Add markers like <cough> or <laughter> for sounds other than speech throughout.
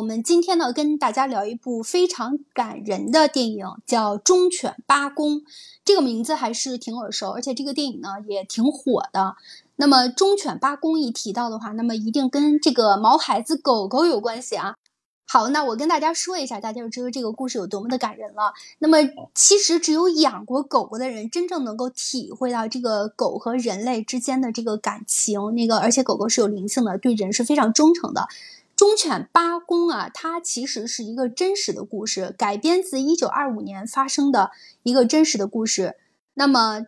我们今天呢，跟大家聊一部非常感人的电影，叫《忠犬八公》。这个名字还是挺耳熟，而且这个电影呢也挺火的。那么“忠犬八公”一提到的话，那么一定跟这个毛孩子狗狗有关系啊。好，那我跟大家说一下，大家就知道这个故事有多么的感人了。那么其实只有养过狗狗的人，真正能够体会到这个狗和人类之间的这个感情。那个，而且狗狗是有灵性的，对人是非常忠诚的。忠犬八公啊，它其实是一个真实的故事，改编自一九二五年发生的一个真实的故事。那么，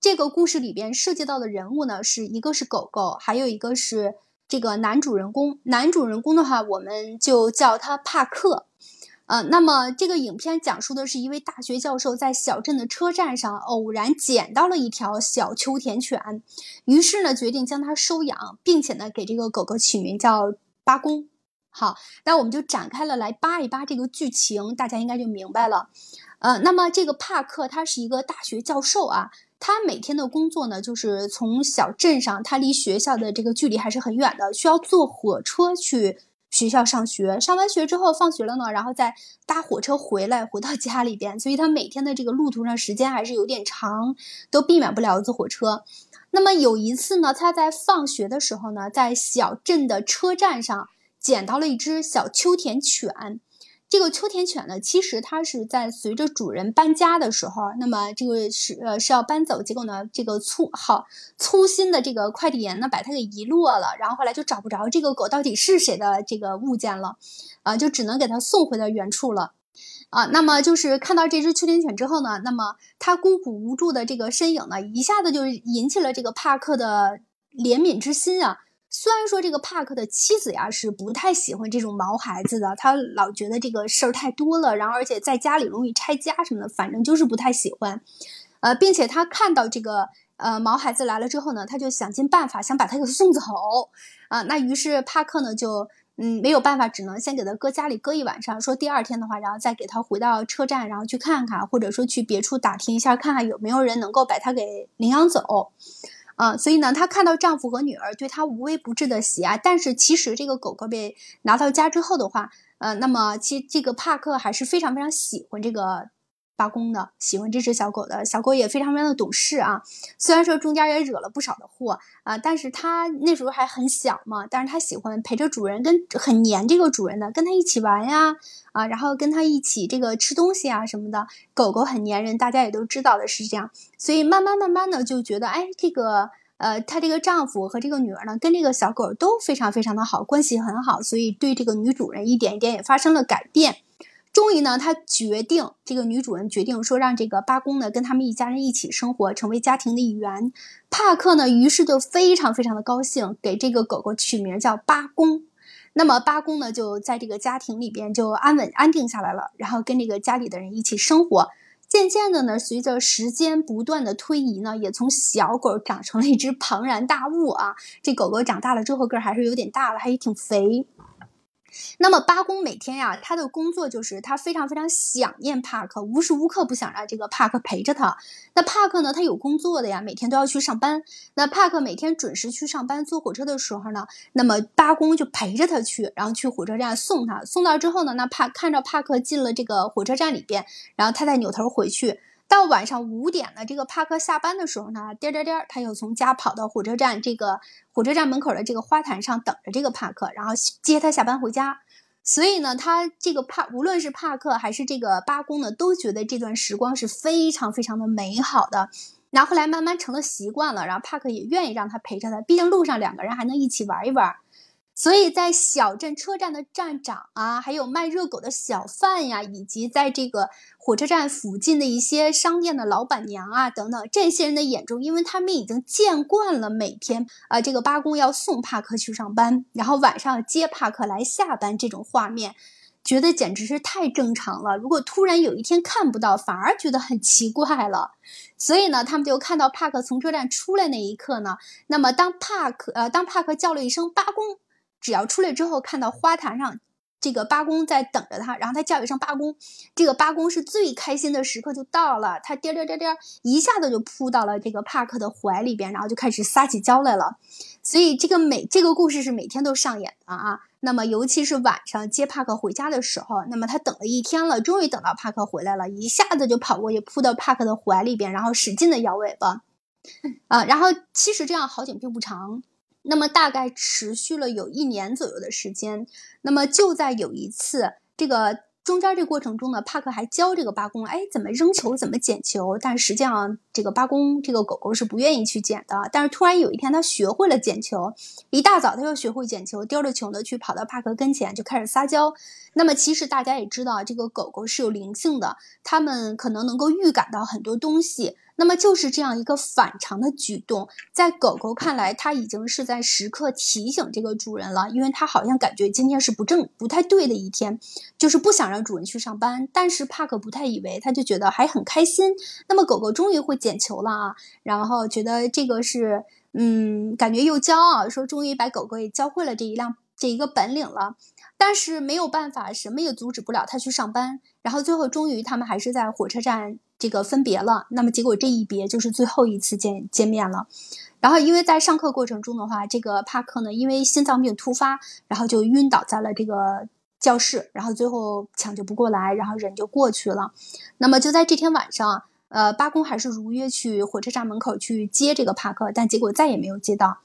这个故事里边涉及到的人物呢，是一个是狗狗，还有一个是这个男主人公。男主人公的话，我们就叫他帕克。呃，那么这个影片讲述的是一位大学教授在小镇的车站上偶然捡到了一条小秋田犬，于是呢，决定将它收养，并且呢，给这个狗狗取名叫八公。好，那我们就展开了来扒一扒这个剧情，大家应该就明白了。呃，那么这个帕克他是一个大学教授啊，他每天的工作呢，就是从小镇上，他离学校的这个距离还是很远的，需要坐火车去学校上学。上完学之后，放学了呢，然后再搭火车回来，回到家里边，所以他每天的这个路途上时间还是有点长，都避免不了坐火车。那么有一次呢，他在放学的时候呢，在小镇的车站上。捡到了一只小秋田犬，这个秋田犬呢，其实它是在随着主人搬家的时候，那么这个是呃是要搬走，结果呢，这个粗好粗心的这个快递员呢，把它给遗落了，然后后来就找不着这个狗到底是谁的这个物件了，啊，就只能给它送回到原处了，啊，那么就是看到这只秋田犬之后呢，那么它孤苦无助的这个身影呢，一下子就引起了这个帕克的怜悯之心啊。虽然说这个帕克的妻子呀是不太喜欢这种毛孩子的，他老觉得这个事儿太多了，然后而且在家里容易拆家什么的，反正就是不太喜欢。呃，并且他看到这个呃毛孩子来了之后呢，他就想尽办法想把他给送走啊。那于是帕克呢就嗯没有办法，只能先给他搁家里搁一晚上，说第二天的话，然后再给他回到车站，然后去看看，或者说去别处打听一下，看看有没有人能够把他给领养走。啊，所以呢，她看到丈夫和女儿对她无微不至的喜爱，但是其实这个狗狗被拿到家之后的话，呃，那么其实这个帕克还是非常非常喜欢这个。八公的喜欢这只小狗的小狗也非常非常的懂事啊，虽然说中间也惹了不少的祸啊，但是它那时候还很小嘛，但是它喜欢陪着主人，跟很黏这个主人的，跟它一起玩呀啊，然后跟它一起这个吃东西啊什么的。狗狗很粘人，大家也都知道的是这样，所以慢慢慢慢的就觉得，哎，这个呃，她这个丈夫和这个女儿呢，跟这个小狗都非常非常的好，关系很好，所以对这个女主人一点一点也发生了改变。终于呢，他决定，这个女主人决定说，让这个八公呢跟他们一家人一起生活，成为家庭的一员。帕克呢，于是就非常非常的高兴，给这个狗狗取名叫八公。那么八公呢，就在这个家庭里边就安稳安定下来了，然后跟这个家里的人一起生活。渐渐的呢，随着时间不断的推移呢，也从小狗长成了一只庞然大物啊。这狗狗长大了之后，个儿还是有点大了，还也挺肥。那么八公每天呀，他的工作就是他非常非常想念帕克，无时无刻不想让这个帕克陪着他。那帕克呢，他有工作的呀，每天都要去上班。那帕克每天准时去上班，坐火车的时候呢，那么八公就陪着他去，然后去火车站送他。送到之后呢，那帕看着帕克进了这个火车站里边，然后他再扭头回去。到晚上五点了，这个帕克下班的时候呢，颠颠颠，他又从家跑到火车站这个火车站门口的这个花坛上等着这个帕克，然后接他下班回家。所以呢，他这个帕无论是帕克还是这个八公呢，都觉得这段时光是非常非常的美好的。然后后来慢慢成了习惯了，然后帕克也愿意让他陪着他，毕竟路上两个人还能一起玩一玩。所以在小镇车站的站长啊，还有卖热狗的小贩呀，以及在这个火车站附近的一些商店的老板娘啊等等，这些人的眼中，因为他们已经见惯了每天啊，这个八公要送帕克去上班，然后晚上接帕克来下班这种画面，觉得简直是太正常了。如果突然有一天看不到，反而觉得很奇怪了。所以呢，他们就看到帕克从车站出来那一刻呢，那么当帕克呃，当帕克叫了一声八公。只要出来之后看到花坛上这个八公在等着他，然后他叫一声八公，这个八公是最开心的时刻就到了，他颠颠颠颠一下子就扑到了这个帕克的怀里边，然后就开始撒起娇来了。所以这个每这个故事是每天都上演的啊。那么尤其是晚上接帕克回家的时候，那么他等了一天了，终于等到帕克回来了，一下子就跑过去扑到帕克的怀里边，然后使劲的摇尾巴，<laughs> 啊，然后其实这样好景并不长，那么大概持续了有一年左右的时间，那么就在有一次这个。中间这过程中呢，帕克还教这个八公，哎，怎么扔球，怎么捡球。但实际上，这个八公这个狗狗是不愿意去捡的。但是突然有一天，它学会了捡球，一大早它就学会捡球，叼着球呢去跑到帕克跟前，就开始撒娇。那么其实大家也知道，这个狗狗是有灵性的，它们可能能够预感到很多东西。那么就是这样一个反常的举动，在狗狗看来，它已经是在时刻提醒这个主人了，因为它好像感觉今天是不正、不太对的一天，就是不想让主人去上班。但是帕克不太以为，他就觉得还很开心。那么狗狗终于会捡球了啊，然后觉得这个是，嗯，感觉又骄傲，说终于把狗狗也教会了这一辆这一个本领了。但是没有办法，什么也阻止不了他去上班。然后最后终于他们还是在火车站。这个分别了，那么结果这一别就是最后一次见见面了。然后因为在上课过程中的话，这个帕克呢因为心脏病突发，然后就晕倒在了这个教室，然后最后抢救不过来，然后人就过去了。那么就在这天晚上，呃，八公还是如约去火车站门口去接这个帕克，但结果再也没有接到。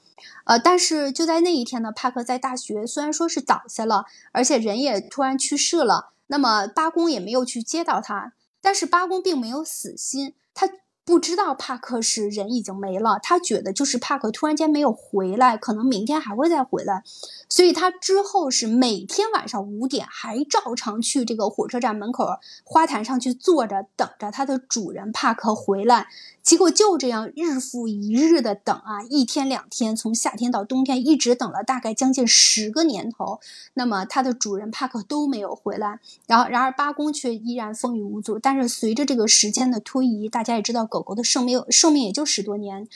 呃，但是就在那一天呢，帕克在大学虽然说是倒下了，而且人也突然去世了，那么八公也没有去接到他。但是八公并没有死心，他不知道帕克是人已经没了，他觉得就是帕克突然间没有回来，可能明天还会再回来，所以他之后是每天晚上五点还照常去这个火车站门口花坛上去坐着，等着他的主人帕克回来。结果就这样日复一日的等啊，一天两天，从夏天到冬天，一直等了大概将近十个年头。那么它的主人帕克都没有回来，然后然而八公却依然风雨无阻。但是随着这个时间的推移，大家也知道狗狗的寿命寿命也就十多年，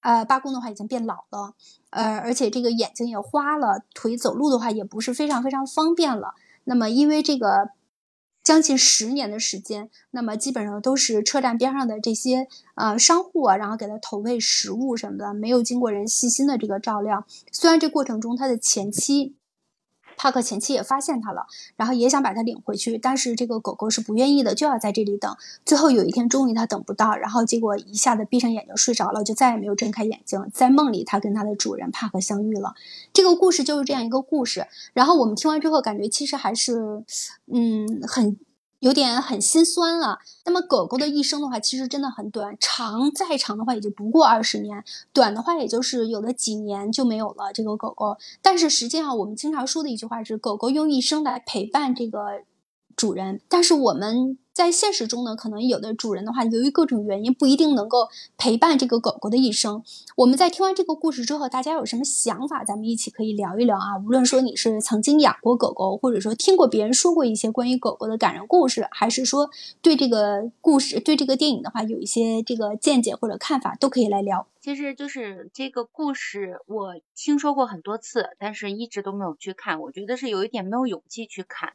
呃，八公的话已经变老了，呃，而且这个眼睛也花了，腿走路的话也不是非常非常方便了。那么因为这个。将近十年的时间，那么基本上都是车站边上的这些呃商户啊，然后给他投喂食物什么的，没有经过人细心的这个照料。虽然这过程中他的前期。帕克前妻也发现他了，然后也想把他领回去，但是这个狗狗是不愿意的，就要在这里等。最后有一天，终于他等不到，然后结果一下子闭上眼睛睡着了，就再也没有睁开眼睛。在梦里，他跟他的主人帕克相遇了。这个故事就是这样一个故事。然后我们听完之后，感觉其实还是，嗯，很。有点很心酸了。那么狗狗的一生的话，其实真的很短，长再长的话也就不过二十年，短的话也就是有了几年就没有了这个狗狗。但是实际上，我们经常说的一句话是，狗狗用一生来陪伴这个主人。但是我们。在现实中呢，可能有的主人的话，由于各种原因，不一定能够陪伴这个狗狗的一生。我们在听完这个故事之后，大家有什么想法？咱们一起可以聊一聊啊。无论说你是曾经养过狗狗，或者说听过别人说过一些关于狗狗的感人故事，还是说对这个故事、对这个电影的话有一些这个见解或者看法，都可以来聊。其实就是这个故事，我听说过很多次，但是一直都没有去看。我觉得是有一点没有勇气去看。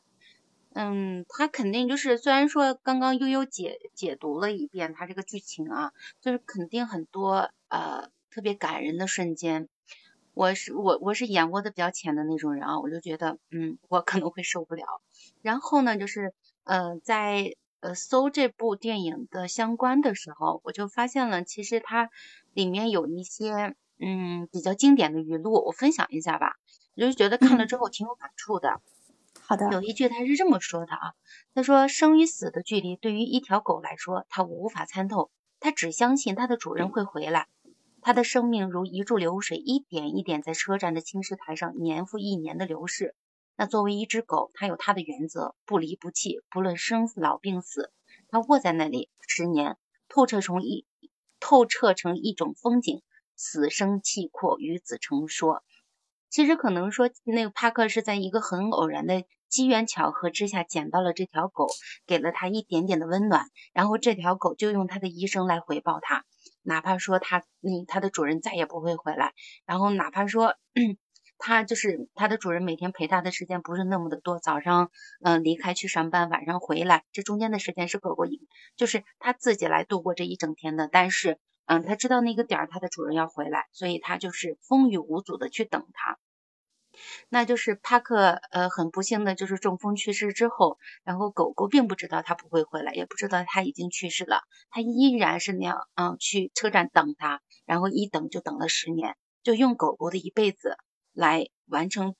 嗯，他肯定就是，虽然说刚刚悠悠解解读了一遍他这个剧情啊，就是肯定很多呃特别感人的瞬间。我是我我是眼窝子比较浅的那种人啊，我就觉得嗯我可能会受不了。然后呢，就是呃在呃搜这部电影的相关的时候，我就发现了其实它里面有一些嗯比较经典的语录，我分享一下吧。我就觉得看了之后挺有感触的。好的，有一句他是这么说的啊，他说生与死的距离对于一条狗来说，它无法参透，它只相信它的主人会回来。它的生命如一柱流水，一点一点在车站的青石台上年复一年的流逝。那作为一只狗，它有它的原则，不离不弃，不论生老病死，它卧在那里十年，透彻成一透彻成一种风景，死生契阔，与子成说。其实可能说，那个帕克是在一个很偶然的机缘巧合之下捡到了这条狗，给了他一点点的温暖，然后这条狗就用它的一生来回报他，哪怕说他那他的主人再也不会回来，然后哪怕说 <clears throat> 他就是他的主人每天陪他的时间不是那么的多，早上嗯离开去上班，晚上回来，这中间的时间是狗狗就是他自己来度过这一整天的，但是嗯他知道那个点儿他的主人要回来，所以他就是风雨无阻的去等他。那就是帕克呃很不幸的就是中风去世之后，然后狗狗并不知道他不会回来，也不知道他已经去世了，它依然是那样嗯去车站等他，然后一等就等了十年，就用狗狗的一辈子来完成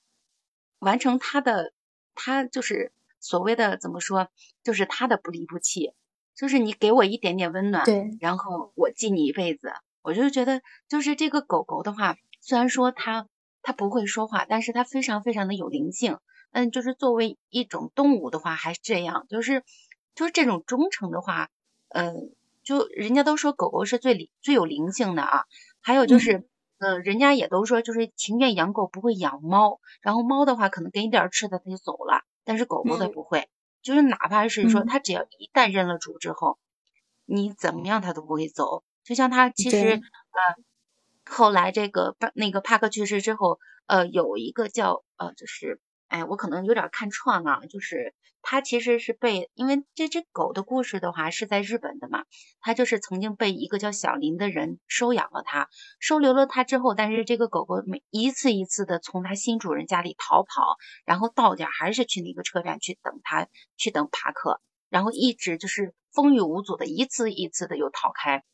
完成他的他就是所谓的怎么说，就是他的不离不弃，就是你给我一点点温暖，对，然后我记你一辈子，我就觉得就是这个狗狗的话，虽然说它。它不会说话，但是它非常非常的有灵性。嗯，就是作为一种动物的话，还是这样，就是就是这种忠诚的话，嗯，就人家都说狗狗是最灵最有灵性的啊。还有就是，嗯，人家也都说就是情愿养狗不会养猫，然后猫的话可能给你点吃的它就走了，但是狗狗它不会，就是哪怕是说他只要一旦认了主之后，你怎么样他都不会走。就像他其实呃。后来这个帕那个帕克去世之后，呃，有一个叫呃，就是哎，我可能有点看串了，就是它其实是被，因为这只狗的故事的话是在日本的嘛，它就是曾经被一个叫小林的人收养了它，收留了它之后，但是这个狗狗每一次一次的从它新主人家里逃跑，然后到点还是去那个车站去等它，去等帕克，然后一直就是风雨无阻的一次一次的又逃开。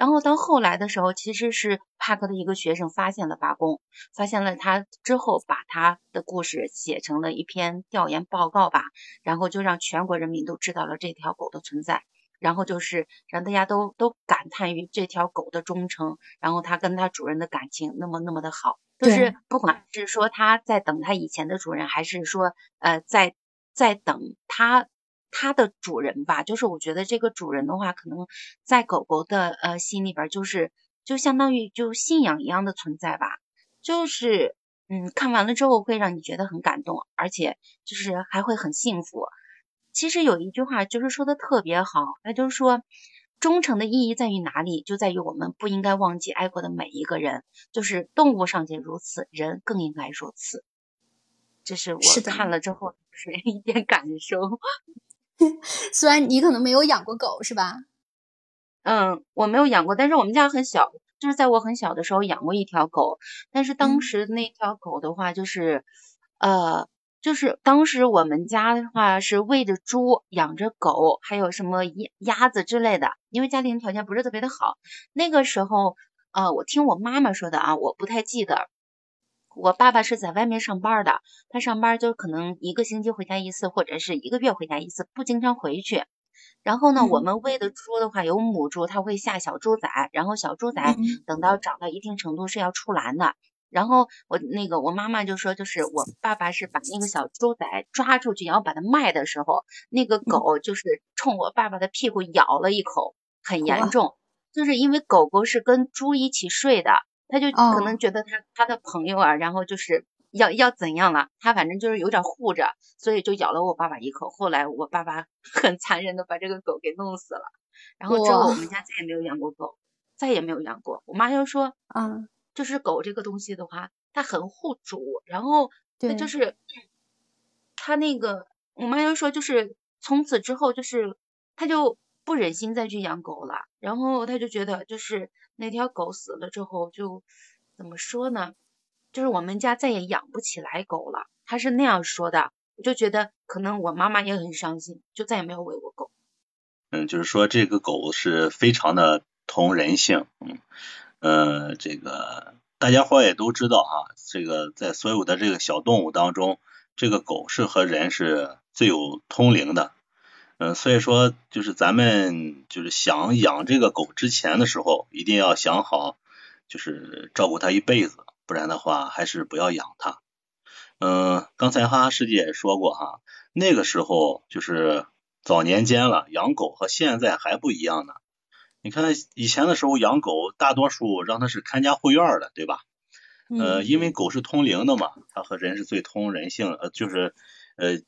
然后到后来的时候，其实是帕克的一个学生发现了八公，发现了他之后，把他的故事写成了一篇调研报告吧，然后就让全国人民都知道了这条狗的存在，然后就是让大家都都感叹于这条狗的忠诚，然后它跟它主人的感情那么那么的好，就是不管是说它在等它以前的主人，还是说呃在在等它。它的主人吧，就是我觉得这个主人的话，可能在狗狗的呃心里边，就是就相当于就信仰一样的存在吧。就是嗯，看完了之后会让你觉得很感动，而且就是还会很幸福。其实有一句话就是说的特别好，那就是说忠诚的意义在于哪里？就在于我们不应该忘记爱过的每一个人。就是动物尚且如此，人更应该如此。这是我看了之后 <laughs> 是一点感受。<laughs> 虽然你可能没有养过狗，是吧？嗯，我没有养过，但是我们家很小，就是在我很小的时候养过一条狗。但是当时那条狗的话，就是呃，就是当时我们家的话是喂着猪，养着狗，还有什么鸭鸭子之类的。因为家庭条件不是特别的好，那个时候呃，我听我妈妈说的啊，我不太记得。我爸爸是在外面上班的，他上班就可能一个星期回家一次，或者是一个月回家一次，不经常回去。然后呢，我们喂的猪的话有母猪，它会下小猪崽，然后小猪崽等到长到一定程度是要出栏的。然后我那个我妈妈就说，就是我爸爸是把那个小猪仔抓出去，然后把它卖的时候，那个狗就是冲我爸爸的屁股咬了一口，很严重，就是因为狗狗是跟猪一起睡的。他就可能觉得他他的朋友啊，然后就是要要怎样了，他反正就是有点护着，所以就咬了我爸爸一口。后来我爸爸 <laughs> 很残忍的把这个狗给弄死了。然后之后我们家再也没有养过狗，再也没有养过。我妈就说，嗯，就是狗这个东西的话，它很护主，然后它就是它那个，我妈就说，就是从此之后就是他就不忍心再去养狗了，然后他就觉得就是。那条狗死了之后，就怎么说呢？就是我们家再也养不起来狗了。他是那样说的，我就觉得可能我妈妈也很伤心，就再也没有喂过狗。嗯，就是说这个狗是非常的通人性，嗯，呃，这个大家伙也都知道哈，这个在所有的这个小动物当中，这个狗是和人是最有通灵的。嗯，所以说就是咱们就是想养这个狗之前的时候，一定要想好，就是照顾它一辈子，不然的话还是不要养它。嗯，刚才哈哈师姐也说过哈，那个时候就是早年间了，养狗和现在还不一样呢。你看以前的时候养狗，大多数让它是看家护院的，对吧？呃，因为狗是通灵的嘛，它和人是最通人性，呃，就是呃。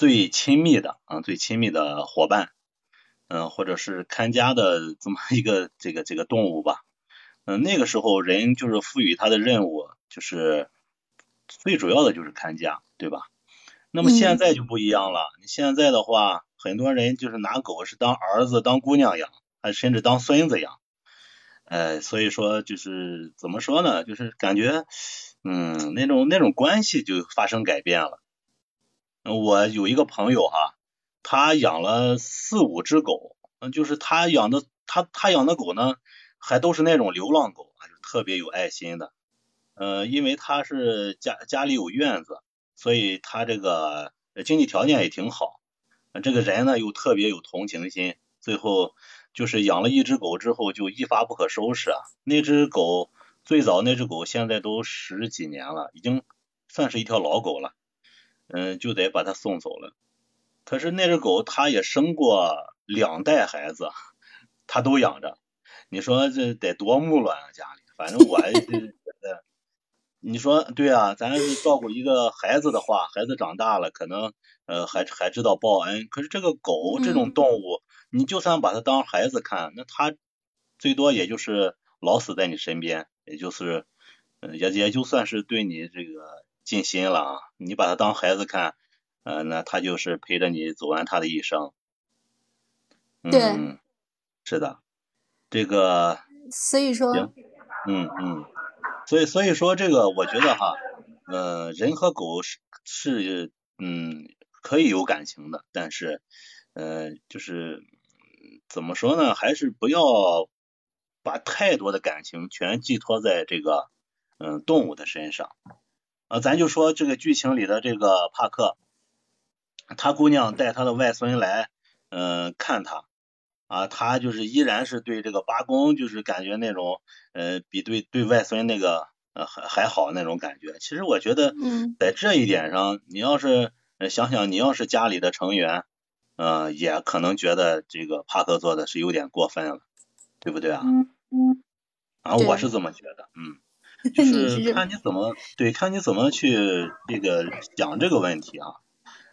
最亲密的啊，最亲密的伙伴，嗯，或者是看家的这么一个这个这个动物吧，嗯，那个时候人就是赋予它的任务，就是最主要的就是看家，对吧？那么现在就不一样了，你现在的话，很多人就是拿狗是当儿子、当姑娘养，还甚至当孙子养，呃，所以说就是怎么说呢？就是感觉嗯，那种那种关系就发生改变了。我有一个朋友哈，他养了四五只狗，嗯，就是他养的他他养的狗呢，还都是那种流浪狗啊，就特别有爱心的。呃，因为他是家家里有院子，所以他这个经济条件也挺好。这个人呢又特别有同情心，最后就是养了一只狗之后就一发不可收拾啊。那只狗最早那只狗现在都十几年了，已经算是一条老狗了。嗯，就得把它送走了。可是那只狗它也生过两代孩子，它都养着。你说这得多木乱啊，家里。反正我还是觉得，你说对啊，咱照顾一个孩子的话，孩子长大了可能呃还还知道报恩。可是这个狗这种动物，你就算把它当孩子看，那它最多也就是老死在你身边，也就是嗯也也就算是对你这个。尽心了啊！你把他当孩子看，呃，那他就是陪着你走完他的一生。对，是的，这个。所以说。嗯嗯，所以所以说这个，我觉得哈，呃，人和狗是是嗯可以有感情的，但是呃就是怎么说呢，还是不要把太多的感情全寄托在这个嗯动物的身上。啊，咱就说这个剧情里的这个帕克，他姑娘带他的外孙来，嗯，看他，啊，他就是依然是对这个八公，就是感觉那种，呃，比对对外孙那个，呃，还还好那种感觉。其实我觉得，在这一点上，你要是想想，你要是家里的成员，嗯，也可能觉得这个帕克做的是有点过分了，对不对啊？嗯嗯。啊，我是这么觉得，嗯。<laughs> 就是看你怎么对，看你怎么去这个想这个问题啊。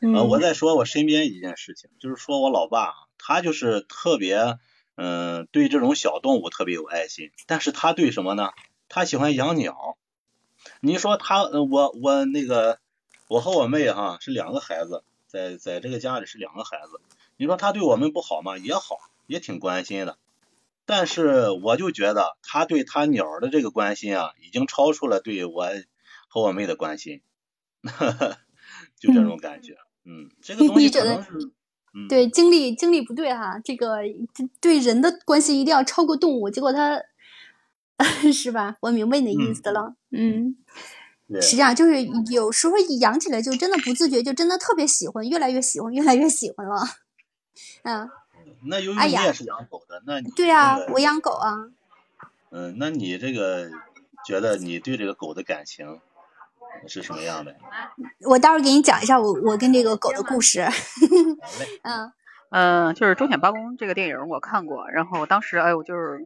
呃，我再说我身边一件事情，就是说我老爸，他就是特别嗯对这种小动物特别有爱心，但是他对什么呢？他喜欢养鸟。你说他我我那个我和我妹哈是两个孩子，在在这个家里是两个孩子，你说他对我们不好吗？也好，也挺关心的。但是我就觉得他对他鸟的这个关心啊，已经超出了对我和我妹的关心，<laughs> 就这种感觉。嗯，这个东西可能是，对经历经历不对哈，这个对人的关心一定要超过动物。结果他 <laughs> 是吧？我明白你的意思了。嗯，实际上就是有时候养起来就真的不自觉，就真的特别喜欢，越来越喜欢，越来越喜欢了。<laughs> 嗯。那由于你也是养狗的，那你对啊，我养狗啊。嗯，那你这个觉得你对这个狗的感情是什么样的？我待会儿给你讲一下我我跟这个狗的故事。<laughs> 嗯嗯，就是《忠犬八公》这个电影我看过，然后当时哎我就是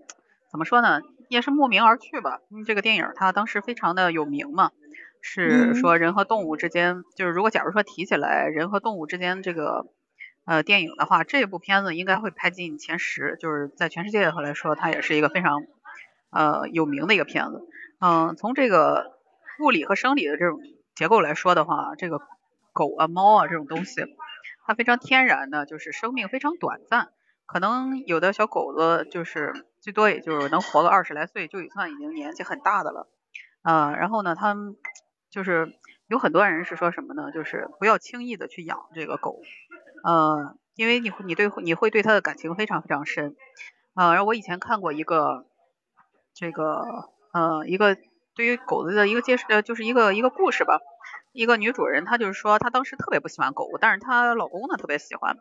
怎么说呢，也是慕名而去吧。因为这个电影它当时非常的有名嘛，是说人和动物之间，就是如果假如说提起来人和动物之间这个。呃，电影的话，这部片子应该会排进前十，就是在全世界来说，它也是一个非常呃有名的一个片子。嗯，从这个物理和生理的这种结构来说的话，这个狗啊、猫啊这种东西，它非常天然的，就是生命非常短暂。可能有的小狗子就是最多也就是能活个二十来岁，就算已经年纪很大的了。啊，然后呢，他们就是有很多人是说什么呢？就是不要轻易的去养这个狗。呃，因为你你对你会对它的感情非常非常深，呃，然后我以前看过一个这个呃一个对于狗子的一个介绍，就是一个一个故事吧。一个女主人她就是说她当时特别不喜欢狗，但是她老公呢特别喜欢。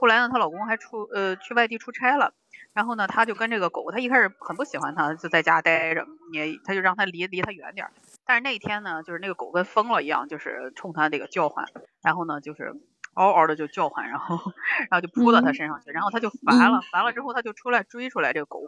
后来呢她老公还出呃去外地出差了，然后呢她就跟这个狗，她一开始很不喜欢它，就在家待着，也她就让它离离它远点儿。但是那一天呢，就是那个狗跟疯了一样，就是冲它这个叫唤，然后呢就是。嗷嗷的就叫唤，然后，然后就扑到他身上去，然后他就烦了，烦了之后他就出来追出来这个狗，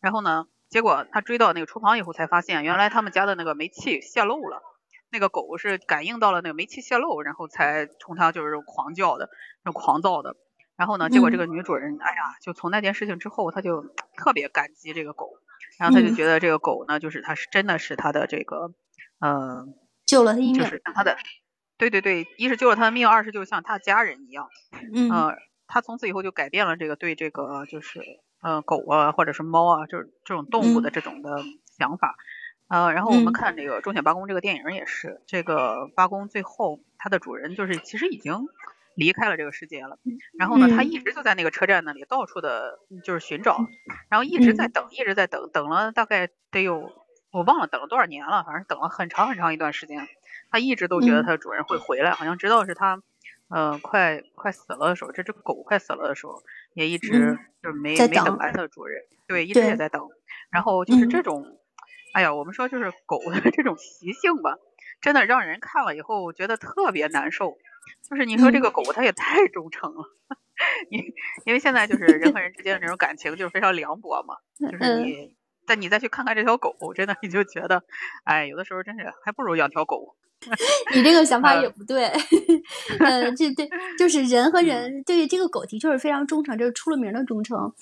然后呢，结果他追到那个厨房以后才发现，原来他们家的那个煤气泄漏了，那个狗是感应到了那个煤气泄漏，然后才冲他就是狂叫的，那狂躁的，然后呢，结果这个女主人，哎呀，就从那件事情之后，她就特别感激这个狗，然后她就觉得这个狗呢，就是他是真的是他的这个，呃，救了她一命，就是他的。对对对，一是救了他的命，二是就像他家人一样，嗯，他从此以后就改变了这个对这个就是呃狗啊或者是猫啊，就是这种动物的这种的想法，呃，然后我们看这个《忠犬八公》这个电影也是，这个八公最后它的主人就是其实已经离开了这个世界了，然后呢，他一直就在那个车站那里到处的就是寻找，然后一直在等，一直在等，等了大概得有我忘了等了多少年了，反正等了很长很长一段时间，他一直都觉得它的主人会回来，好像直到是它呃快快死了的时候，这只狗快死了的时候，也一直就是没没等来它的主人，对，一直也在等，然后就是这种。哎呀，我们说就是狗的这种习性吧，真的让人看了以后觉得特别难受。就是你说这个狗它也太忠诚了，<laughs> 因因为现在就是人和人之间的这种感情就是非常凉薄嘛。<laughs> 就是你，但你再去看看这条狗，真的你就觉得，哎，有的时候真是还不如养条狗。<laughs> 你这个想法也不对，<laughs> 呃，这对就是人和人对这个狗的确是非常忠诚，这是出了名的忠诚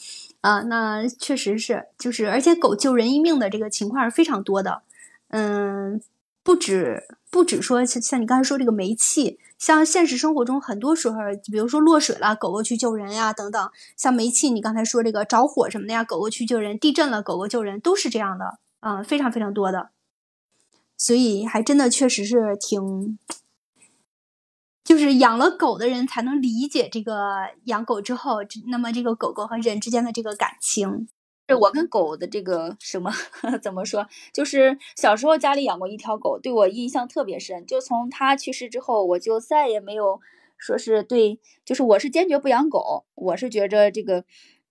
啊。那确实是，就是而且狗救人一命的这个情况是非常多的。嗯，不止不止说像像你刚才说这个煤气，像现实生活中很多时候，比如说落水了，狗狗去救人呀等等。像煤气，你刚才说这个着火什么的呀，狗狗去救人；地震了，狗狗救人，都是这样的啊，非常非常多的。所以还真的确实是挺，就是养了狗的人才能理解这个养狗之后，那么这个狗狗和人之间的这个感情。是我跟狗的这个什么 <laughs> 怎么说？就是小时候家里养过一条狗，对我印象特别深。就从它去世之后，我就再也没有说是对，就是我是坚决不养狗。我是觉着这个。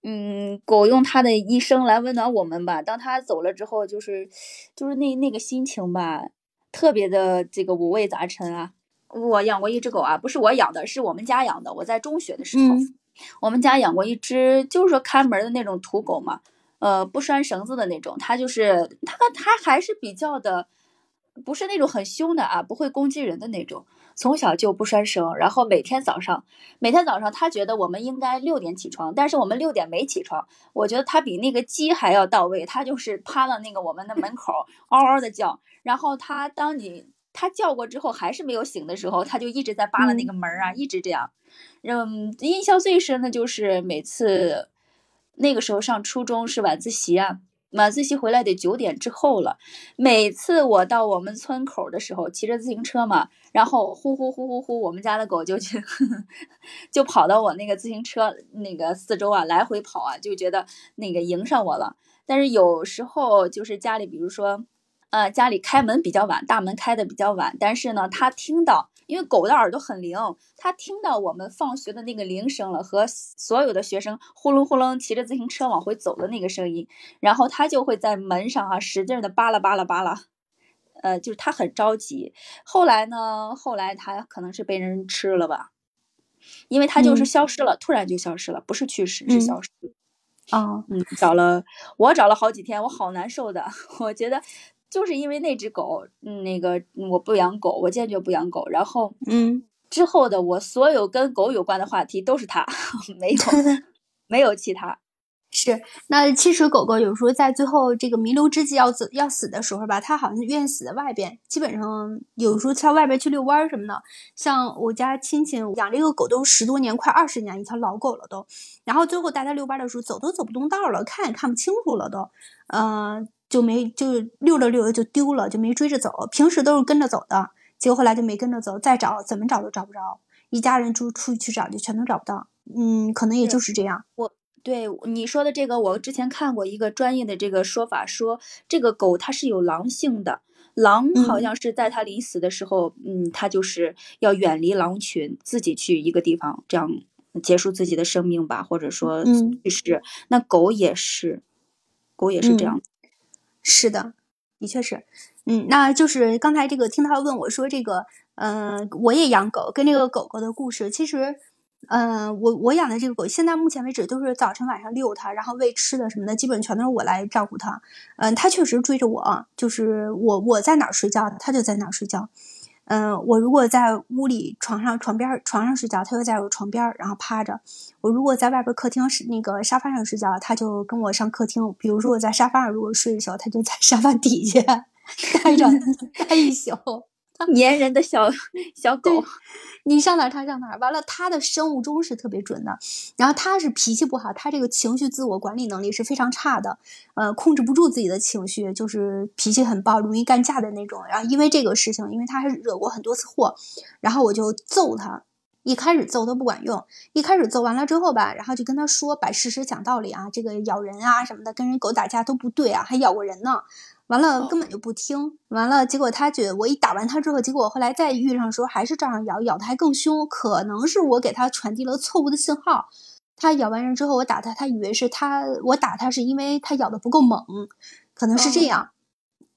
嗯，狗用它的一生来温暖我们吧。当它走了之后，就是，就是那那个心情吧，特别的这个五味杂陈啊。我养过一只狗啊，不是我养的，是我们家养的。我在中学的时候，我们家养过一只，就是说看门的那种土狗嘛，呃，不拴绳子的那种。它就是它，它还是比较的，不是那种很凶的啊，不会攻击人的那种。从小就不拴绳，然后每天早上，每天早上他觉得我们应该六点起床，但是我们六点没起床。我觉得他比那个鸡还要到位，他就是趴到那个我们的门口，嗷嗷的叫。然后他当你他叫过之后还是没有醒的时候，他就一直在扒拉那个门啊，一直这样。嗯，印象最深的就是每次那个时候上初中是晚自习啊。晚自习回来得九点之后了，每次我到我们村口的时候，骑着自行车嘛，然后呼呼呼呼呼，我们家的狗就去，<laughs> 就跑到我那个自行车那个四周啊，来回跑啊，就觉得那个迎上我了。但是有时候就是家里，比如说，呃，家里开门比较晚，大门开的比较晚，但是呢，它听到。因为狗的耳朵很灵，它听到我们放学的那个铃声了，和所有的学生呼隆呼隆骑着自行车往回走的那个声音，然后它就会在门上啊使劲的扒拉扒拉扒拉，呃，就是它很着急。后来呢，后来它可能是被人吃了吧，因为它就是消失了，突然就消失了，不是去世，是消失。啊，嗯，找了我找了好几天，我好难受的，<laughs> 我觉得。就是因为那只狗，嗯，那个我不养狗，我坚决不养狗。然后，嗯，之后的我所有跟狗有关的话题都是它，<laughs> 没有，<laughs> 没有其他。是，那其实狗狗有时候在最后这个弥留之际要死要死的时候吧，它好像愿意死在外边。基本上有时候上外边去遛弯儿什么的，像我家亲戚养这个狗都十多年，快二十年，一条老狗了都。然后最后带它遛弯的时候，走都走不动道了，看也看不清楚了都，嗯。就没就溜着溜着就丢了，就没追着走。平时都是跟着走的，结果后来就没跟着走，再找怎么找都找不着。一家人出出去找，就全都找不到。嗯，可能也就是这样。我对你说的这个，我之前看过一个专业的这个说法，说这个狗它是有狼性的，狼好像是在它临死的时候，嗯，它就是要远离狼群，自己去一个地方，这样结束自己的生命吧，或者说去世。那狗也是，狗也是这样。是的，的确是，嗯，那就是刚才这个听他问我说这个，嗯，我也养狗，跟这个狗狗的故事，其实，嗯，我我养的这个狗，现在目前为止都是早晨晚上遛它，然后喂吃的什么的，基本全都是我来照顾它，嗯，它确实追着我，就是我我在哪儿睡觉，它就在哪儿睡觉。嗯，我如果在屋里床上床边床上睡觉，它就在我床边然后趴着；我如果在外边客厅是那个沙发上睡觉，它就跟我上客厅。比如说我在沙发上如果睡的时候，它就在沙发底下 <laughs> 待着 <laughs> 待一宿，<laughs> 粘人的小小狗，你上哪儿它上哪儿。完了，它的生物钟是特别准的，然后它是脾气不好，它这个情绪自我管理能力是非常差的，呃，控制不住自己的情绪，就是脾气很暴，容易干架的那种。然后因为这个事情，因为它还惹过很多次祸，然后我就揍它。一开始揍他不管用，一开始揍完了之后吧，然后就跟他说，摆事实讲道理啊，这个咬人啊什么的，跟人狗打架都不对啊，还咬过人呢。完了根本就不听，完了结果他觉得我一打完他之后，结果后来再遇上的时候还是照样咬，咬的还更凶。可能是我给他传递了错误的信号，他咬完人之后我打他，他以为是他我打他是因为他咬的不够猛，可能是这样。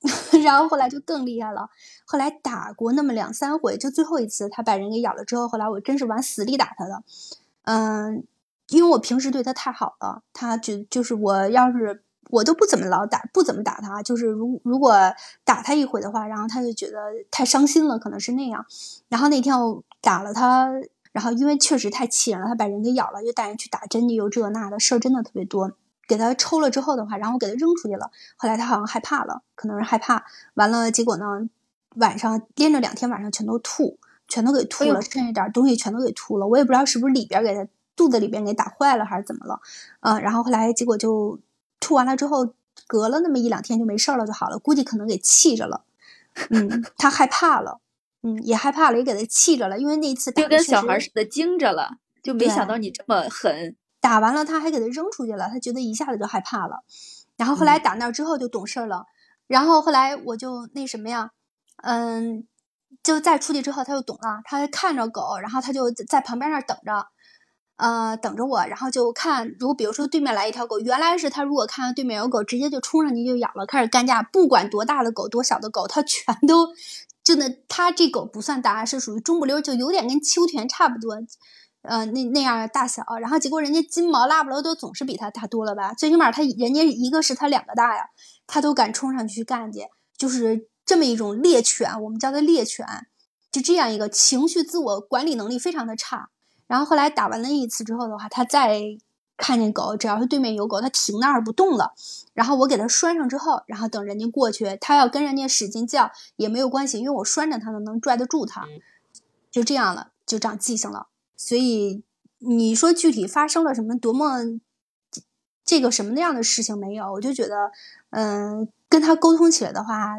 <laughs> 然后后来就更厉害了，后来打过那么两三回，就最后一次他把人给咬了之后，后来我真是往死里打他的，嗯，因为我平时对他太好了，他就就是我要是我都不怎么老打，不怎么打他，就是如如果打他一回的话，然后他就觉得太伤心了，可能是那样。然后那天我打了他，然后因为确实太气人了，他把人给咬了，又带人去打针，又这那的事儿真的特别多。给他抽了之后的话，然后我给他扔出去了。后来他好像害怕了，可能是害怕。完了，结果呢，晚上连着两天晚上全都吐，全都给吐了，剩下点东西全都给吐了。我也不知道是不是里边给他肚子里边给打坏了还是怎么了。嗯，然后后来结果就吐完了之后，隔了那么一两天就没事了，就好了。估计可能给气着了。嗯，他害怕了，嗯，也害怕了，也给他气着了。因为那一次就跟小孩似的惊着了，就没想到你这么狠。打完了，他还给他扔出去了，他觉得一下子就害怕了。然后后来打那之后就懂事了。然后后来我就那什么呀，嗯，就再出去之后他就懂了，他看着狗，然后他就在旁边那儿等着，呃，等着我。然后就看，如果比如说对面来一条狗，原来是他如果看到对面有狗，直接就冲上去就咬了，开始干架。不管多大的狗，多小的狗，他全都就那他这狗不算大，是属于中不溜，就有点跟秋田差不多。呃，那那样的大小，然后结果人家金毛拉布拉多总是比它大多了吧？最起码它人家一个是它两个大呀，它都敢冲上去干去，就是这么一种猎犬，我们叫它猎犬，就这样一个情绪自我管理能力非常的差。然后后来打完了一次之后的话，它再看见狗，只要是对面有狗，它停那儿不动了。然后我给它拴上之后，然后等人家过去，它要跟人家使劲叫也没有关系，因为我拴着它呢，能拽得住它，就这样了，就长记性了。所以你说具体发生了什么多么这个什么那样的事情没有？我就觉得，嗯，跟他沟通起来的话，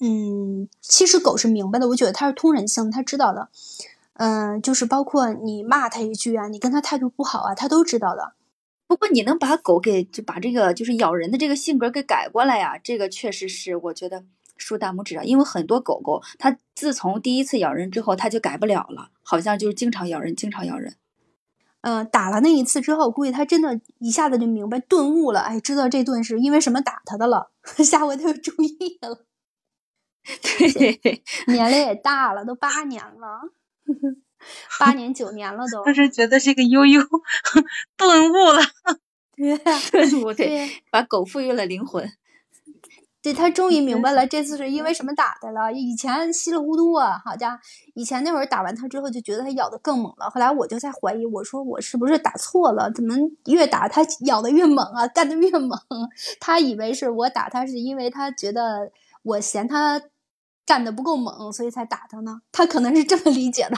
嗯，其实狗是明白的。我觉得它是通人性，它知道的。嗯，就是包括你骂它一句啊，你跟它态度不好啊，它都知道的。不过你能把狗给就把这个就是咬人的这个性格给改过来呀，这个确实是我觉得。竖大拇指啊！因为很多狗狗，它自从第一次咬人之后，它就改不了了，好像就是经常咬人，经常咬人。嗯，打了那一次之后，估计它真的一下子就明白顿悟了，哎，知道这顿是因为什么打它的了，<laughs> 下回它就注意了。<laughs> 对，<laughs> 年龄也大了，都八年了，<laughs> 八年九年了都。就是觉得这个悠悠 <laughs> 顿悟了，对，<laughs> 顿悟，对，把狗赋予了灵魂。对他终于明白了，这次是因为什么打的了。以前稀里糊涂啊，好家伙，以前那会儿打完他之后就觉得他咬的更猛了。后来我就在怀疑，我说我是不是打错了？怎么越打他咬的越猛啊，干的越猛？他以为是我打他是因为他觉得我嫌他干的不够猛，所以才打他呢。他可能是这么理解的。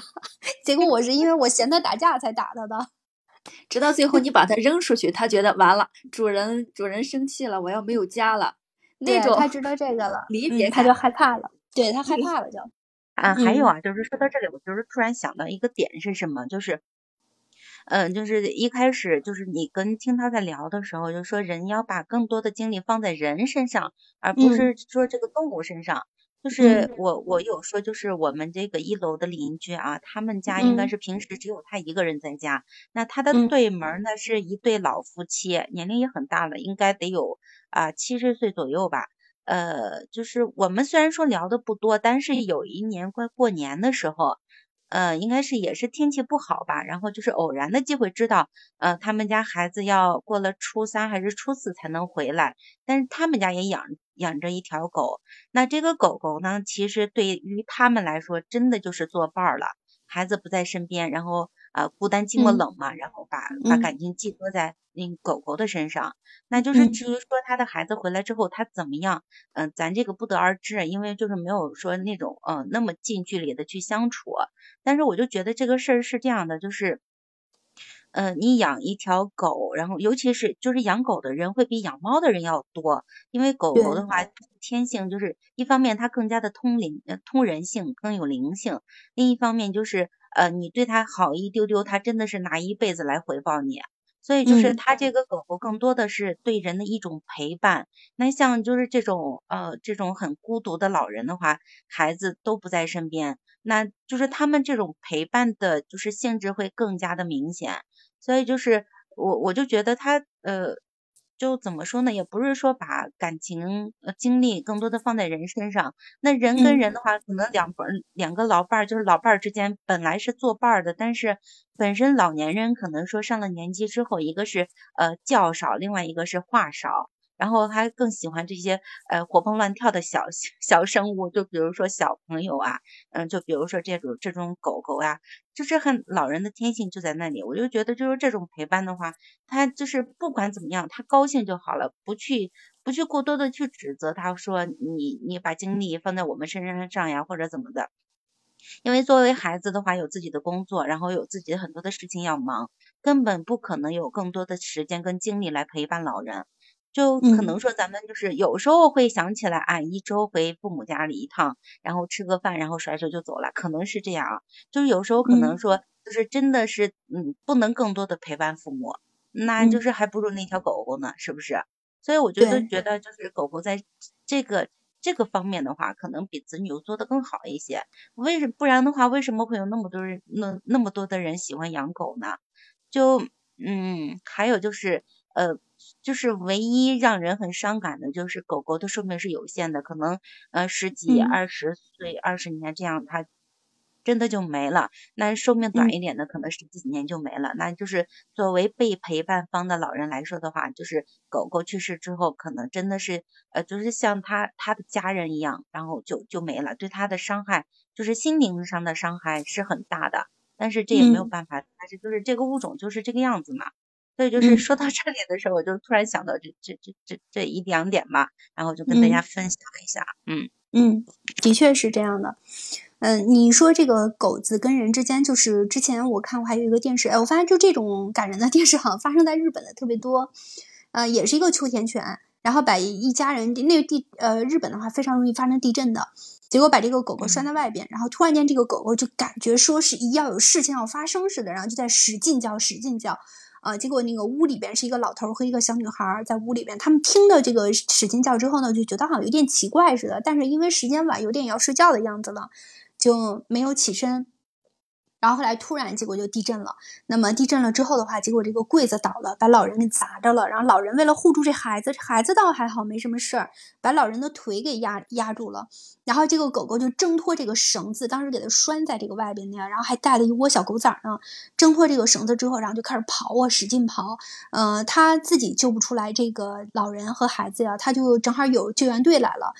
结果我是因为我嫌他打架才打他的。直到最后你把他扔出去，他觉得完了，主人主人生气了，我要没有家了。那种他知道这个了，离别他就害怕了。对他害怕了就。啊，还有啊，就是说到这里，我就是突然想到一个点是什么，就是，嗯，就是一开始就是你跟听他在聊的时候，就说人要把更多的精力放在人身上，而不是说这个动物身上。就是我我有说，就是我们这个一楼的邻居啊，他们家应该是平时只有他一个人在家。那他的对门呢是一对老夫妻，年龄也很大了，应该得有啊七十岁左右吧。呃，就是我们虽然说聊的不多，但是有一年快过年的时候。呃，应该是也是天气不好吧，然后就是偶然的机会知道，呃，他们家孩子要过了初三还是初四才能回来，但是他们家也养养着一条狗，那这个狗狗呢，其实对于他们来说，真的就是作伴儿了。孩子不在身边，然后呃孤单寂寞冷嘛，然后把把感情寄托在那狗狗的身上。那就是至于说他的孩子回来之后他怎么样，嗯，咱这个不得而知，因为就是没有说那种嗯那么近距离的去相处。但是我就觉得这个事儿是这样的，就是。嗯，你养一条狗，然后尤其是就是养狗的人会比养猫的人要多，因为狗狗的话天性就是一方面它更加的通灵、通人性，更有灵性；另一方面就是呃你对它好一丢丢，它真的是拿一辈子来回报你。所以就是它这个狗狗更多的是对人的一种陪伴。那像就是这种呃这种很孤独的老人的话，孩子都不在身边，那就是他们这种陪伴的就是性质会更加的明显。所以就是我我就觉得他呃，就怎么说呢，也不是说把感情呃精力更多的放在人身上。那人跟人的话，可能两本两个老伴儿，就是老伴儿之间本来是作伴儿的，但是本身老年人可能说上了年纪之后，一个是呃觉少，另外一个是话少。然后他更喜欢这些呃活蹦乱跳的小小生物，就比如说小朋友啊，嗯，就比如说这种这种狗狗呀，就是很老人的天性就在那里。我就觉得就是这种陪伴的话，他就是不管怎么样，他高兴就好了，不去不去过多的去指责他，说你你把精力放在我们身上呀，或者怎么的。因为作为孩子的话，有自己的工作，然后有自己很多的事情要忙，根本不可能有更多的时间跟精力来陪伴老人。就可能说咱们就是有时候会想起来，啊，一周回父母家里一趟，然后吃个饭，然后甩手就走了，可能是这样啊。就是有时候可能说，就是真的是，嗯，不能更多的陪伴父母，那就是还不如那条狗狗呢，是不是？所以我觉得觉得就是狗狗在这个这个方面的话，可能比子女做的更好一些。为什不然的话，为什么会有那么多人那那么多的人喜欢养狗呢？就嗯，还有就是呃。就是唯一让人很伤感的，就是狗狗的寿命是有限的，可能呃十几、二十岁、二十年这样，它真的就没了。那寿命短一点的，可能十几年就没了。那就是作为被陪伴方的老人来说的话，就是狗狗去世之后，可能真的是呃，就是像他他的家人一样，然后就就没了，对他的伤害就是心灵上的伤害是很大的。但是这也没有办法，但是就是这个物种就是这个样子嘛。所以就是说到这里的时候，我就突然想到这这这这这一两点吧，然后就跟大家分享一下。嗯嗯，的确是这样的。嗯，你说这个狗子跟人之间，就是之前我看过还有一个电视，哎，我发现就这种感人的电视好像发生在日本的特别多。呃，也是一个秋田犬，然后把一家人那个地呃日本的话非常容易发生地震的，结果把这个狗狗拴在外边，然后突然间这个狗狗就感觉说是要有事情要发生似的，然后就在使劲叫使劲叫。啊，结果那个屋里边是一个老头和一个小女孩在屋里边，他们听到这个使劲叫之后呢，就觉得好像有点奇怪似的，但是因为时间晚，有点要睡觉的样子了，就没有起身。然后后来突然，结果就地震了。那么地震了之后的话，结果这个柜子倒了，把老人给砸着了。然后老人为了护住这孩子，这孩子倒还好，没什么事儿，把老人的腿给压压住了。然后这个狗狗就挣脱这个绳子，当时给它拴在这个外边的，然后还带了一窝小狗崽呢。挣脱这个绳子之后，然后就开始刨啊，使劲刨。嗯，他自己救不出来这个老人和孩子呀，他就正好有救援队来了。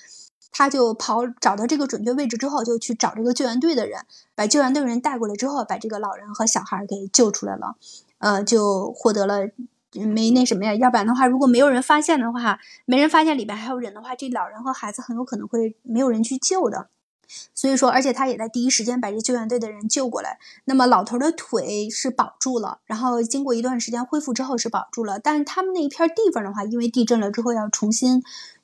他就跑找到这个准确位置之后，就去找这个救援队的人，把救援队人带过来之后，把这个老人和小孩给救出来了，呃，就获得了没那什么呀？要不然的话，如果没有人发现的话，没人发现里边还有人的话，这老人和孩子很有可能会没有人去救的。所以说，而且他也在第一时间把这救援队的人救过来。那么老头的腿是保住了，然后经过一段时间恢复之后是保住了，但是他们那一片地方的话，因为地震了之后要重新。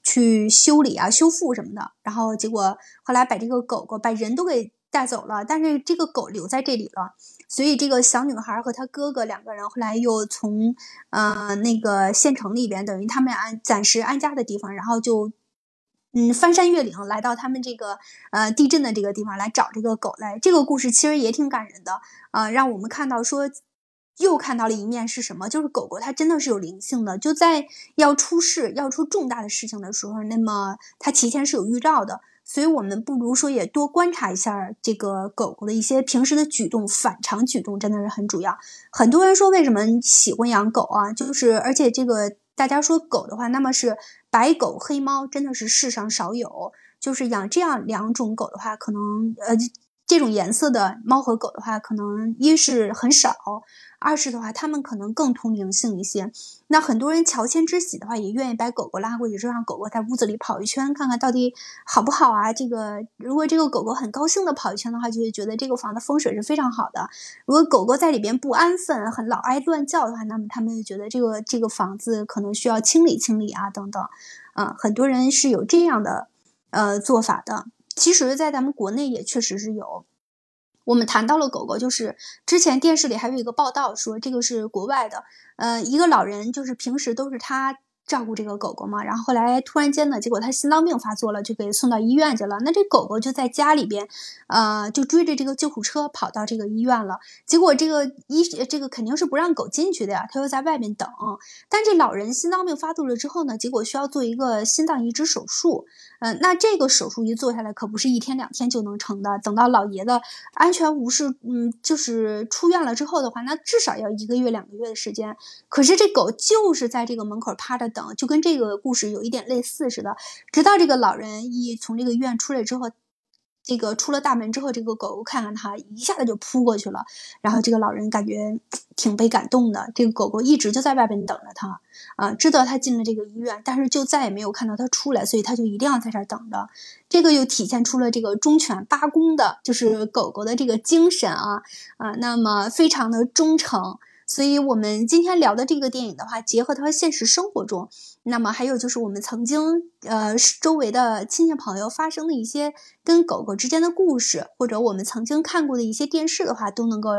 去修理啊、修复什么的，然后结果后来把这个狗狗把人都给带走了，但是这个狗留在这里了。所以这个小女孩和她哥哥两个人后来又从呃那个县城里边，等于他们俩暂时安家的地方，然后就嗯翻山越岭来到他们这个呃地震的这个地方来找这个狗来。这个故事其实也挺感人的啊，让我们看到说。又看到了一面是什么？就是狗狗它真的是有灵性的，就在要出事、要出重大的事情的时候，那么它提前是有预兆的。所以，我们不如说也多观察一下这个狗狗的一些平时的举动，反常举动真的是很主要。很多人说为什么喜欢养狗啊？就是而且这个大家说狗的话，那么是白狗黑猫，真的是世上少有。就是养这样两种狗的话，可能呃。这种颜色的猫和狗的话，可能一是很少，二是的话，它们可能更通灵性一些。那很多人乔迁之喜的话，也愿意把狗狗拉过去，就让狗狗在屋子里跑一圈，看看到底好不好啊？这个如果这个狗狗很高兴的跑一圈的话，就会觉得这个房子风水是非常好的。如果狗狗在里边不安分，很老爱乱叫的话，那么他们就觉得这个这个房子可能需要清理清理啊，等等。啊，很多人是有这样的呃做法的。其实，在咱们国内也确实是有。我们谈到了狗狗，就是之前电视里还有一个报道说，这个是国外的，呃，一个老人，就是平时都是他。照顾这个狗狗嘛，然后后来突然间呢，结果他心脏病发作了，就给送到医院去了。那这狗狗就在家里边，呃，就追着这个救护车跑到这个医院了。结果这个医这个肯定是不让狗进去的呀，他又在外面等。但这老人心脏病发作了之后呢，结果需要做一个心脏移植手术。嗯，那这个手术一做下来，可不是一天两天就能成的。等到老爷子安全无事，嗯，就是出院了之后的话，那至少要一个月两个月的时间。可是这狗就是在这个门口趴着等，就跟这个故事有一点类似似的。直到这个老人一从这个医院出来之后。这个出了大门之后，这个狗狗看看它，一下子就扑过去了。然后这个老人感觉 <tsk> 挺被感动的。这个狗狗一直就在外边等着他，啊，知道他进了这个医院，但是就再也没有看到他出来，所以他就一定要在这儿等着。这个又体现出了这个忠犬八公的，就是狗狗的这个精神啊啊，那么非常的忠诚。所以，我们今天聊的这个电影的话，结合它现实生活中，那么还有就是我们曾经呃周围的亲戚朋友发生的一些跟狗狗之间的故事，或者我们曾经看过的一些电视的话，都能够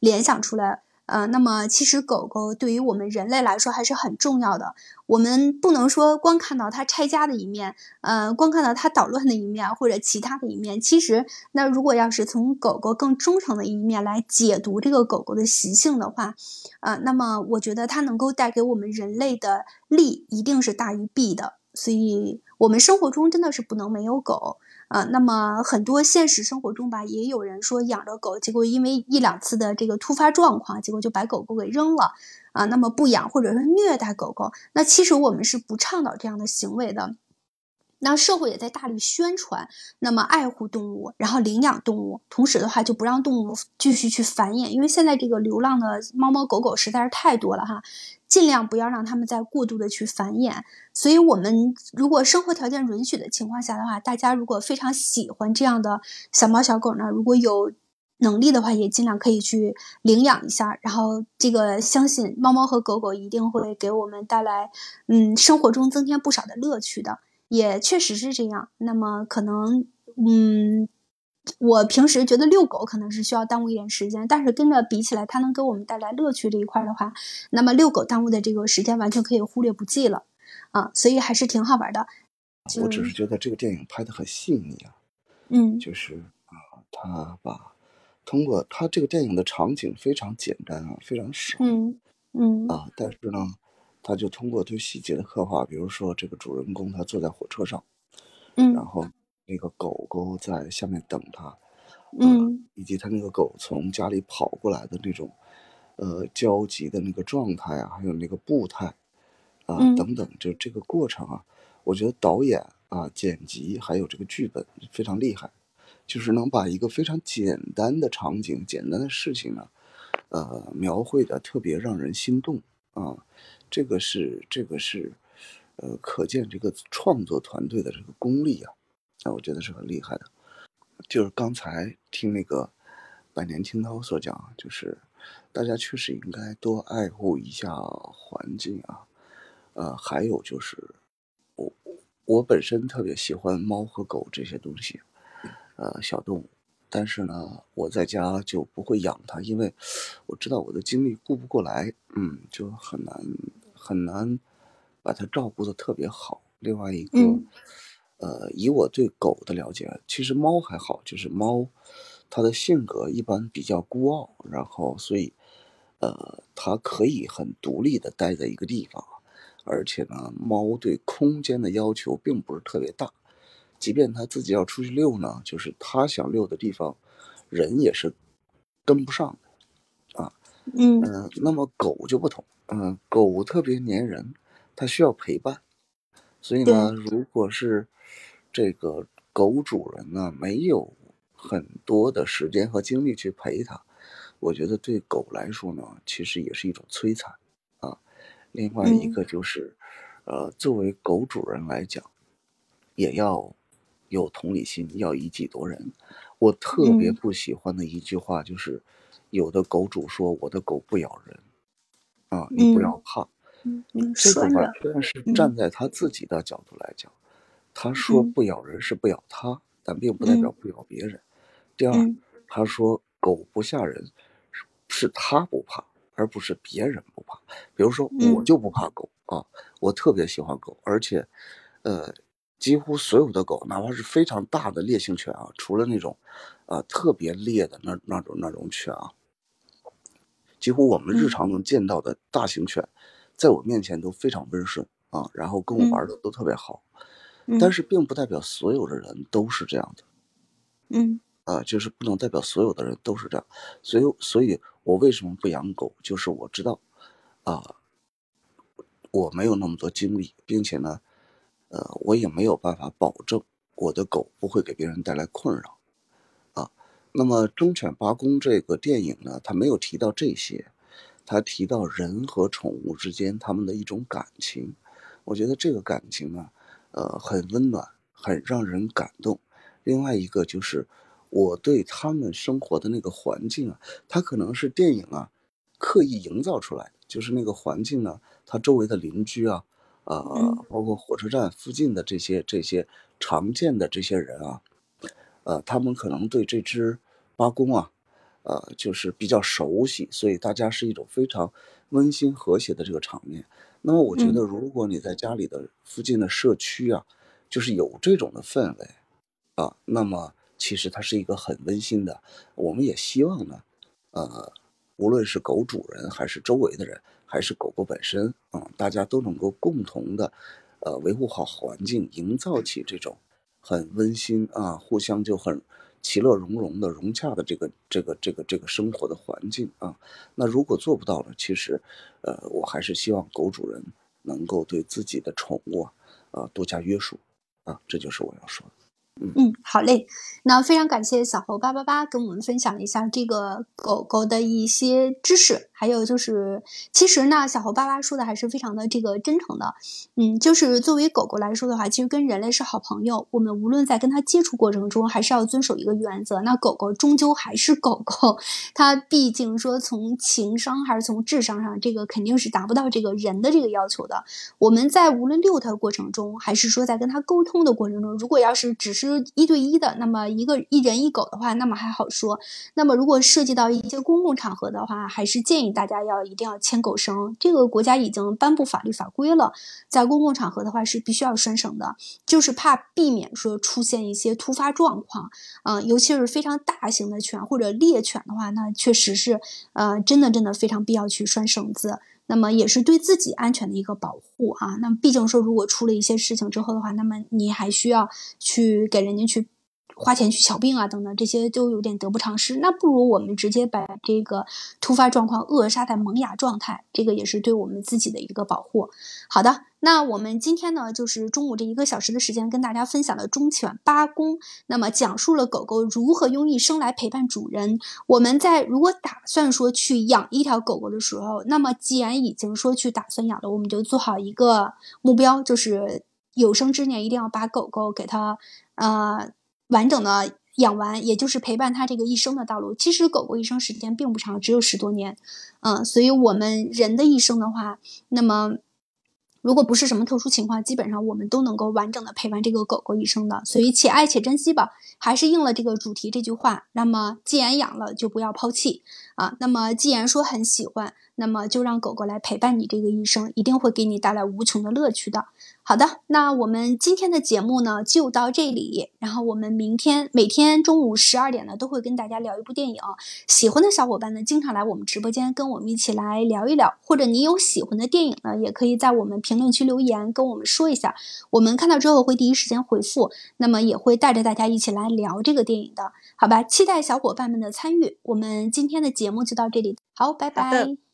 联想出来。呃，那么其实狗狗对于我们人类来说还是很重要的。我们不能说光看到它拆家的一面，呃，光看到它捣乱的一面或者其他的一面。其实，那如果要是从狗狗更忠诚的一面来解读这个狗狗的习性的话，呃，那么我觉得它能够带给我们人类的利一定是大于弊的。所以，我们生活中真的是不能没有狗。啊，那么很多现实生活中吧，也有人说养着狗，结果因为一两次的这个突发状况，结果就把狗狗给扔了啊。那么不养或者是虐待狗狗，那其实我们是不倡导这样的行为的。那社会也在大力宣传，那么爱护动物，然后领养动物，同时的话就不让动物继续去繁衍，因为现在这个流浪的猫猫狗狗实在是太多了哈。尽量不要让他们再过度的去繁衍，所以，我们如果生活条件允许的情况下的话，大家如果非常喜欢这样的小猫小狗呢，如果有能力的话，也尽量可以去领养一下。然后，这个相信猫猫和狗狗一定会给我们带来，嗯，生活中增添不少的乐趣的，也确实是这样。那么，可能，嗯。我平时觉得遛狗可能是需要耽误一点时间，但是跟着比起来，它能给我们带来乐趣这一块的话，那么遛狗耽误的这个时间完全可以忽略不计了啊，所以还是挺好玩的。我只是觉得这个电影拍的很细腻啊，嗯，就是啊，他把通过他这个电影的场景非常简单啊，非常少，嗯嗯啊，但是呢，他就通过对细节的刻画，比如说这个主人公他坐在火车上，嗯，然后。那个狗狗在下面等他，嗯，以及他那个狗从家里跑过来的那种，呃，焦急的那个状态啊，还有那个步态，啊，等等，就这个过程啊，我觉得导演啊、剪辑还有这个剧本非常厉害，就是能把一个非常简单的场景、简单的事情呢，呃，描绘的特别让人心动啊，这个是这个是，呃，可见这个创作团队的这个功力啊。那我觉得是很厉害的，就是刚才听那个百年青涛所讲，就是大家确实应该多爱护一下环境啊，呃，还有就是我我本身特别喜欢猫和狗这些东西，呃，小动物，但是呢，我在家就不会养它，因为我知道我的精力顾不过来，嗯，就很难很难把它照顾的特别好。另外一个。呃，以我对狗的了解，其实猫还好，就是猫，它的性格一般比较孤傲，然后所以，呃，它可以很独立的待在一个地方，而且呢，猫对空间的要求并不是特别大，即便它自己要出去遛呢，就是它想遛的地方，人也是跟不上的，啊，嗯，那么狗就不同，嗯，狗特别粘人，它需要陪伴，所以呢，如果是这个狗主人呢，没有很多的时间和精力去陪它，我觉得对狗来说呢，其实也是一种摧残啊。另外一个就是，呃，作为狗主人来讲，也要有同理心，要以己度人。我特别不喜欢的一句话就是，有的狗主说我的狗不咬人，啊，你不要怕。这个完全是站在他自己的角度来讲，他说不咬人是不咬他，但并不代表不咬别人。第二，他说狗不吓人，是他不怕，而不是别人不怕。比如说我就不怕狗啊，我特别喜欢狗，而且，呃，几乎所有的狗，哪怕是非常大的烈性犬啊，除了那种，啊特别烈的那那种那种犬啊，几乎我们日常能见到的大型犬。在我面前都非常温顺啊，然后跟我玩的都特别好，但是并不代表所有的人都是这样的，嗯，啊，就是不能代表所有的人都是这样，所以，所以我为什么不养狗？就是我知道，啊，我没有那么多精力，并且呢，呃，我也没有办法保证我的狗不会给别人带来困扰，啊，那么《忠犬八公》这个电影呢，它没有提到这些。它提到人和宠物之间他们的一种感情，我觉得这个感情呢，呃，很温暖，很让人感动。另外一个就是我对他们生活的那个环境啊，它可能是电影啊刻意营造出来的，就是那个环境呢，它周围的邻居啊，啊，包括火车站附近的这些这些常见的这些人啊，呃，他们可能对这只八公啊。呃，就是比较熟悉，所以大家是一种非常温馨和谐的这个场面。那么，我觉得如果你在家里的附近的社区啊，就是有这种的氛围啊，那么其实它是一个很温馨的。我们也希望呢，呃，无论是狗主人还是周围的人，还是狗狗本身啊，大家都能够共同的，呃，维护好环境，营造起这种很温馨啊，互相就很。其乐融融的、融洽的这个、这个、这个、这个生活的环境啊，那如果做不到了，其实，呃，我还是希望狗主人能够对自己的宠物啊，啊，多加约束啊，这就是我要说的。嗯，好嘞。那非常感谢小猴八八八跟我们分享一下这个狗狗的一些知识，还有就是，其实呢，小猴八八说的还是非常的这个真诚的。嗯，就是作为狗狗来说的话，其实跟人类是好朋友。我们无论在跟它接触过程中，还是要遵守一个原则。那狗狗终究还是狗狗，它毕竟说从情商还是从智商上，这个肯定是达不到这个人的这个要求的。我们在无论遛它过程中，还是说在跟它沟通的过程中，如果要是只是一对一的，那么一个一人一狗的话，那么还好说。那么如果涉及到一些公共场合的话，还是建议大家要一定要牵狗绳。这个国家已经颁布法律法规了，在公共场合的话是必须要拴绳的，就是怕避免说出现一些突发状况。嗯，尤其是非常大型的犬或者猎犬的话，那确实是呃，真的真的非常必要去拴绳子。那么也是对自己安全的一个保护啊。那么毕竟说，如果出了一些事情之后的话，那么你还需要去给人家去。花钱去瞧病啊，等等，这些都有点得不偿失。那不如我们直接把这个突发状况扼杀在萌芽状态，这个也是对我们自己的一个保护。好的，那我们今天呢，就是中午这一个小时的时间，跟大家分享了忠犬八公，那么讲述了狗狗如何用一生来陪伴主人。我们在如果打算说去养一条狗狗的时候，那么既然已经说去打算养了，我们就做好一个目标，就是有生之年一定要把狗狗给它，呃。完整的养完，也就是陪伴它这个一生的道路。其实狗狗一生时间并不长，只有十多年，嗯，所以我们人的一生的话，那么如果不是什么特殊情况，基本上我们都能够完整的陪伴这个狗狗一生的。所以且爱且珍惜吧，还是应了这个主题这句话。那么既然养了，就不要抛弃啊。那么既然说很喜欢，那么就让狗狗来陪伴你这个一生，一定会给你带来无穷的乐趣的。好的，那我们今天的节目呢就到这里。然后我们明天每天中午十二点呢都会跟大家聊一部电影。喜欢的小伙伴呢，经常来我们直播间跟我们一起来聊一聊。或者你有喜欢的电影呢，也可以在我们评论区留言跟我们说一下，我们看到之后会第一时间回复。那么也会带着大家一起来聊这个电影的，好吧？期待小伙伴们的参与。我们今天的节目就到这里，好，拜拜。